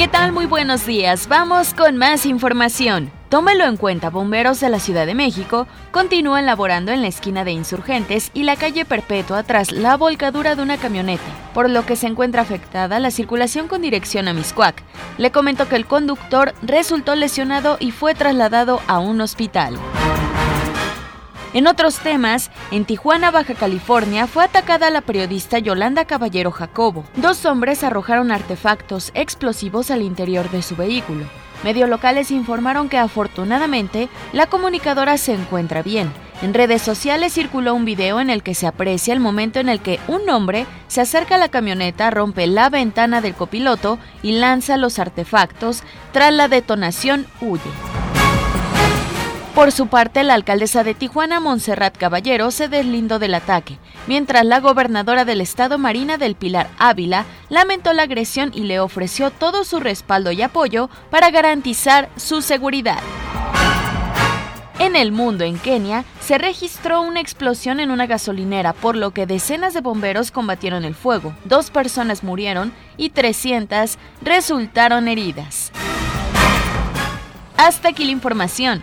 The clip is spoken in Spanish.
¿Qué tal? Muy buenos días. Vamos con más información. Tómelo en cuenta, bomberos de la Ciudad de México continúan laborando en la esquina de Insurgentes y la calle Perpetua tras la volcadura de una camioneta, por lo que se encuentra afectada la circulación con dirección a Miscuac. Le comento que el conductor resultó lesionado y fue trasladado a un hospital. En otros temas, en Tijuana, Baja California, fue atacada la periodista Yolanda Caballero Jacobo. Dos hombres arrojaron artefactos explosivos al interior de su vehículo. Medios locales informaron que afortunadamente la comunicadora se encuentra bien. En redes sociales circuló un video en el que se aprecia el momento en el que un hombre se acerca a la camioneta, rompe la ventana del copiloto y lanza los artefactos. Tras la detonación, huye. Por su parte, la alcaldesa de Tijuana, Montserrat Caballero, se deslindó del ataque, mientras la gobernadora del estado, Marina del Pilar Ávila, lamentó la agresión y le ofreció todo su respaldo y apoyo para garantizar su seguridad. En el mundo, en Kenia, se registró una explosión en una gasolinera, por lo que decenas de bomberos combatieron el fuego. Dos personas murieron y 300 resultaron heridas. Hasta aquí la información.